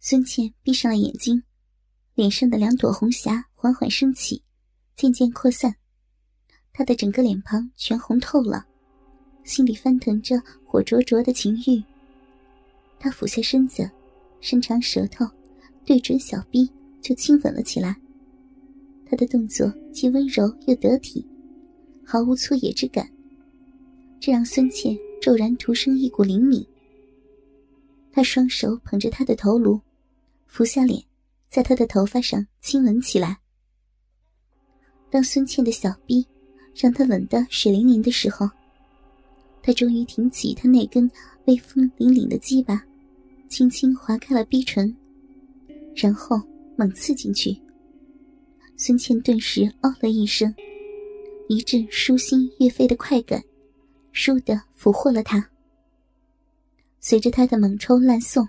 孙茜闭上了眼睛，脸上的两朵红霞缓缓升起，渐渐扩散，她的整个脸庞全红透了，心里翻腾着火灼灼的情欲。她俯下身子，伸长舌头，对准小臂就亲吻了起来。他的动作既温柔又得体，毫无粗野之感，这让孙茜骤然徒生一股灵敏。他双手捧着她的头颅，俯下脸，在她的头发上亲吻起来。当孙茜的小臂让他吻得水灵灵的时候，他终于挺起他那根威风凛凛的鸡巴，轻轻划开了逼唇，然后猛刺进去。孙茜顿时哦了一声，一阵舒心悦肺的快感，倏地俘获了他。随着他的猛抽滥送，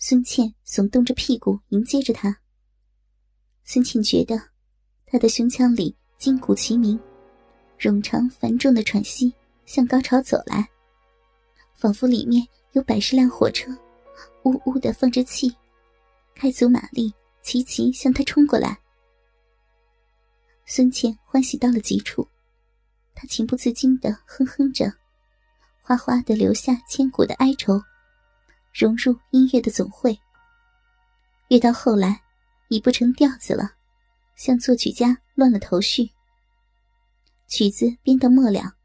孙茜耸动着屁股迎接着他。孙茜觉得他的胸腔里筋骨齐鸣，冗长繁重的喘息向高潮走来，仿佛里面有百十辆火车，呜呜的放着气，开足马力，齐齐向他冲过来。孙茜欢喜到了极处，她情不自禁的哼哼着。哗哗的流下千古的哀愁，融入音乐的总会。越到后来，已不成调子了，像作曲家乱了头绪。曲子编到末了，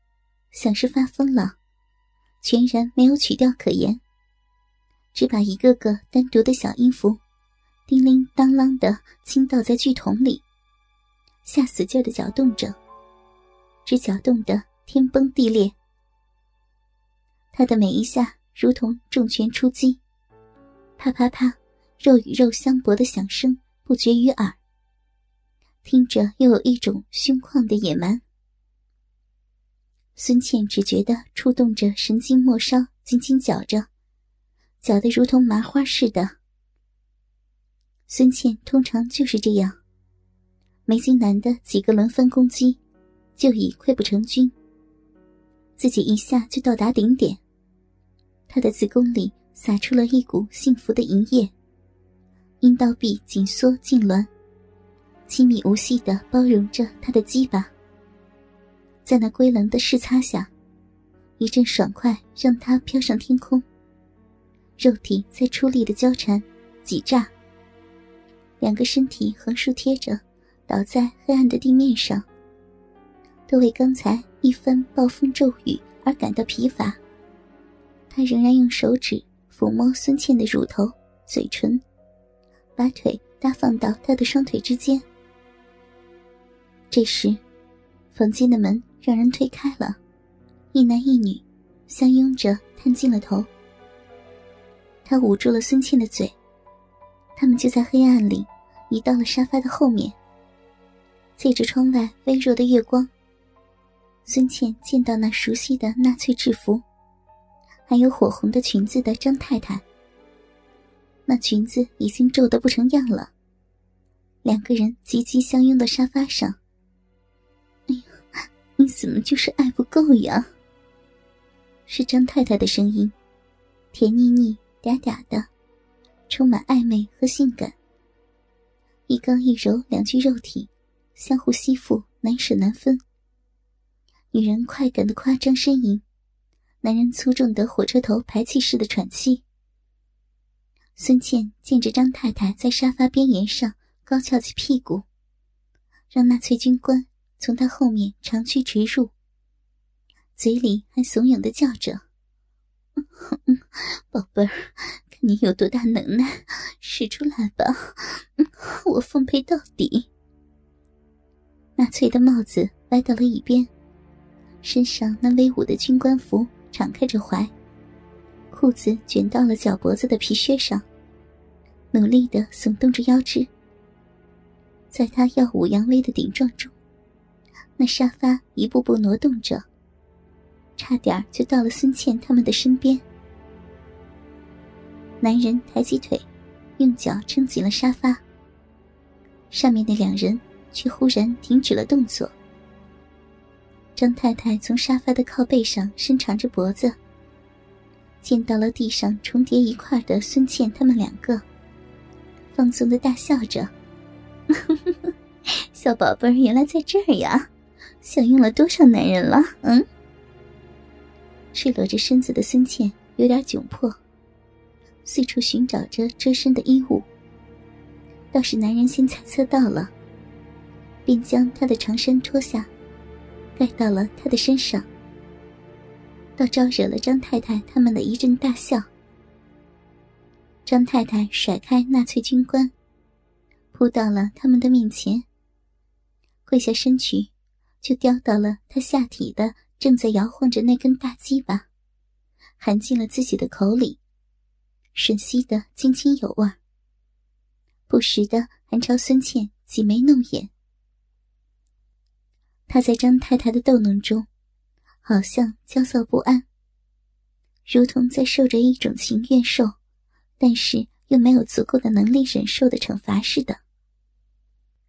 像是发疯了，全然没有曲调可言，只把一个个单独的小音符，叮铃当啷的倾倒在剧筒里，下死劲的搅动着，只搅动得天崩地裂。他的每一下如同重拳出击，啪啪啪，肉与肉相搏的响声不绝于耳，听着又有一种凶旷的野蛮。孙茜只觉得触动着神经末梢，紧紧绞着，绞得如同麻花似的。孙茜通常就是这样，没经男的几个轮番攻击，就已溃不成军，自己一下就到达顶点。他的子宫里洒出了一股幸福的银液，阴道壁紧缩痉挛，亲密无隙的包容着他的鸡巴。在那龟棱的试擦下，一阵爽快让他飘上天空。肉体在出力的交缠、挤炸，两个身体横竖贴着，倒在黑暗的地面上，都为刚才一番暴风骤雨而感到疲乏。他仍然用手指抚摸孙茜的乳头、嘴唇，把腿搭放到她的双腿之间。这时，房间的门让人推开了，一男一女相拥着探进了头。他捂住了孙茜的嘴，他们就在黑暗里移到了沙发的后面。借着窗外微弱的月光，孙茜见到那熟悉的纳粹制服。还有火红的裙子的张太太，那裙子已经皱得不成样了。两个人急急相拥的沙发上。哎呀，你怎么就是爱不够呀？是张太太的声音，甜腻腻、嗲嗲的，充满暧昧和性感。一刚一柔两具肉体，相互吸附，难舍难分。女人快感的夸张呻吟。男人粗重的火车头排气似的喘气。孙茜见着张太太在沙发边沿上高翘起屁股，让纳粹军官从她后面长驱直入，嘴里还怂恿的叫着：“ 宝贝儿，看你有多大能耐，使出来吧，我奉陪到底。”纳粹的帽子歪到了一边，身上那威武的军官服。敞开着怀，裤子卷到了脚脖子的皮靴上，努力的耸动着腰肢。在他耀武扬威的顶撞中，那沙发一步步挪动着，差点就到了孙茜他们的身边。男人抬起腿，用脚撑紧了沙发，上面的两人却忽然停止了动作。张太太从沙发的靠背上伸长着脖子，见到了地上重叠一块的孙茜他们两个，放松的大笑着：“ 小宝贝儿原来在这儿呀！享用了多少男人了？嗯？”赤裸着身子的孙茜有点窘迫，四处寻找着遮身的衣物。倒是男人先猜测到了，便将他的长衫脱下，盖到了他的身上，倒招惹了张太太他们的一阵大笑。张太太甩开纳粹军官，扑到了他们的面前，跪下身去，就叼到了他下体的正在摇晃着那根大鸡巴，含进了自己的口里，吮吸的津津有味。不时的还朝孙茜挤眉弄眼。他在张太太的逗弄中，好像焦躁不安，如同在受着一种情愿受，但是又没有足够的能力忍受的惩罚似的。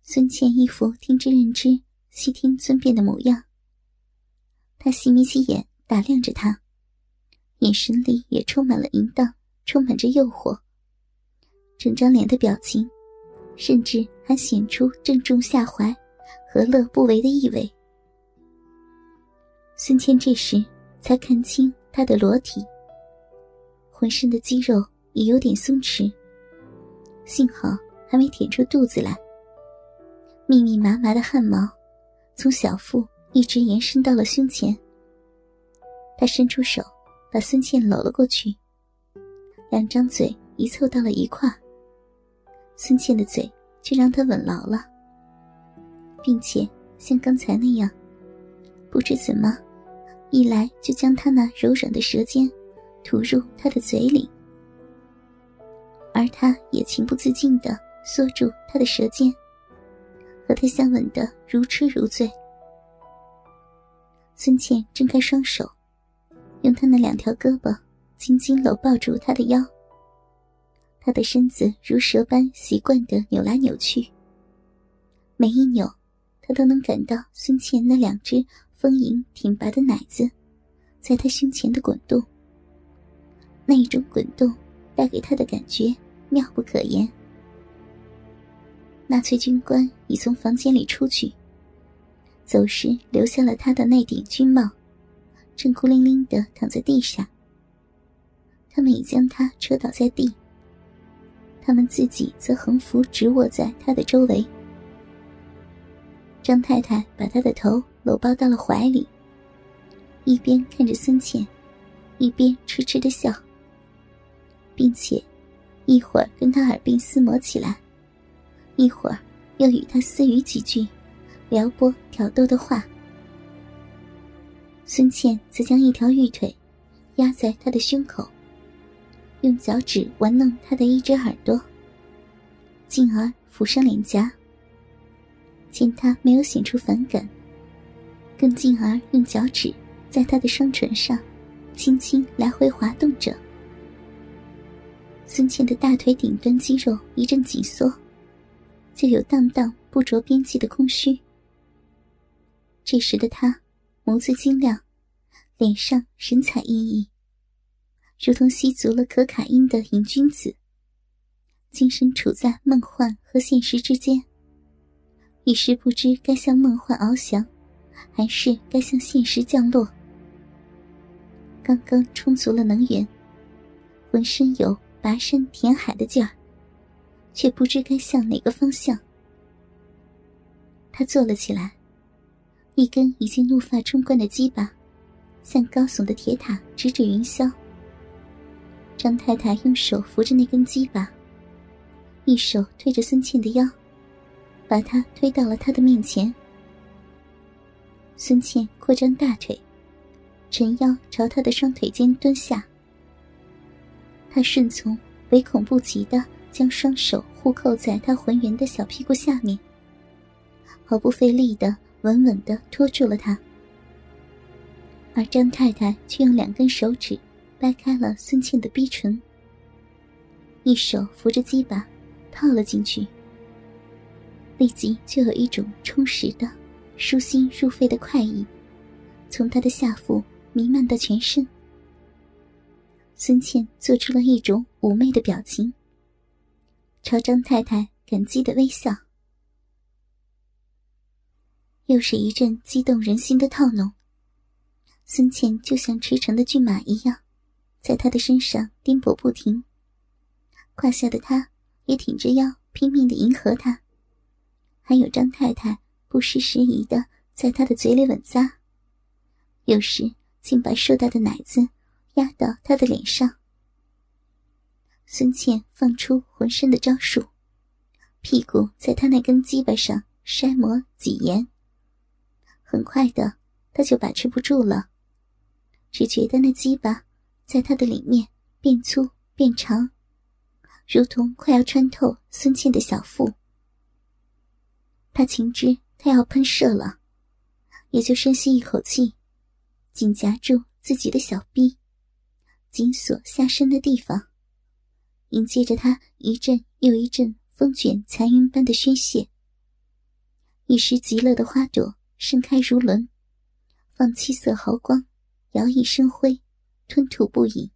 孙茜一副听之任之、细听尊便的模样。他细眯起眼打量着他，眼神里也充满了淫荡，充满着诱惑。整张脸的表情。甚至还显出正中下怀、何乐不为的意味。孙谦这时才看清他的裸体，浑身的肌肉也有点松弛，幸好还没舔出肚子来。密密麻麻的汗毛从小腹一直延伸到了胸前。他伸出手，把孙茜搂了过去，两张嘴一凑到了一块孙茜的嘴却让他吻牢了，并且像刚才那样，不知怎么，一来就将他那柔软的舌尖吐入他的嘴里，而他也情不自禁地缩住他的舌尖，和他相吻得如痴如醉。孙茜睁开双手，用他那两条胳膊紧紧搂抱住他的腰。他的身子如蛇般习惯地扭来扭去，每一扭，他都能感到孙茜那两只丰盈挺拔的奶子，在他胸前的滚动。那一种滚动带给他的感觉妙不可言。纳粹军官已从房间里出去，走时留下了他的那顶军帽，正孤零零地躺在地上。他们已将他车倒在地。他们自己则横幅直卧在他的周围。张太太把他的头搂抱到了怀里，一边看着孙茜，一边痴痴的笑，并且一会儿跟他耳鬓厮磨起来，一会儿又与他私语几句，撩拨挑逗的话。孙茜则将一条玉腿压在他的胸口。用脚趾玩弄他的一只耳朵，进而抚上脸颊。见他没有显出反感，更进而用脚趾在他的双唇上轻轻来回滑动着。孙茜的大腿顶端肌肉一阵紧缩，就有荡荡不着边际的空虚。这时的他眸子晶亮，脸上神采奕奕。如同吸足了可卡因的瘾君子，精神处在梦幻和现实之间，一时不知该向梦幻翱翔，还是该向现实降落。刚刚充足了能源，浑身有拔山填海的劲儿，却不知该向哪个方向。他坐了起来，一根已经怒发冲冠的鸡巴，向高耸的铁塔直指云霄。张太太用手扶着那根鸡巴，一手推着孙茜的腰，把他推到了他的面前。孙茜扩张大腿，沉腰朝他的双腿间蹲下。他顺从，唯恐不及的将双手互扣在他浑圆的小屁股下面，毫不费力的稳稳的托住了他。而张太太却用两根手指。掰开了孙茜的逼唇，一手扶着鸡巴，套了进去。立即就有一种充实的、舒心入肺的快意，从他的下腹弥漫到全身。孙茜做出了一种妩媚的表情，朝张太太感激的微笑。又是一阵激动人心的套弄。孙茜就像驰骋的骏马一样，在他的身上颠簸不停。胯下的他也挺着腰，拼命的迎合他。还有张太太不失时宜的在他的嘴里吻咂，有时竟把硕大的奶子压到他的脸上。孙茜放出浑身的招数，屁股在他那根鸡巴上筛磨挤研。很快的，他就把持不住了，只觉得那鸡巴在他的里面变粗变长，如同快要穿透孙茜的小腹。他情知他要喷射了，也就深吸一口气，紧夹住自己的小臂，紧锁下身的地方，迎接着他一阵又一阵风卷残云般的宣泄。一时极乐的花朵。盛开如轮，放七色毫光，摇曳生辉，吞吐不已。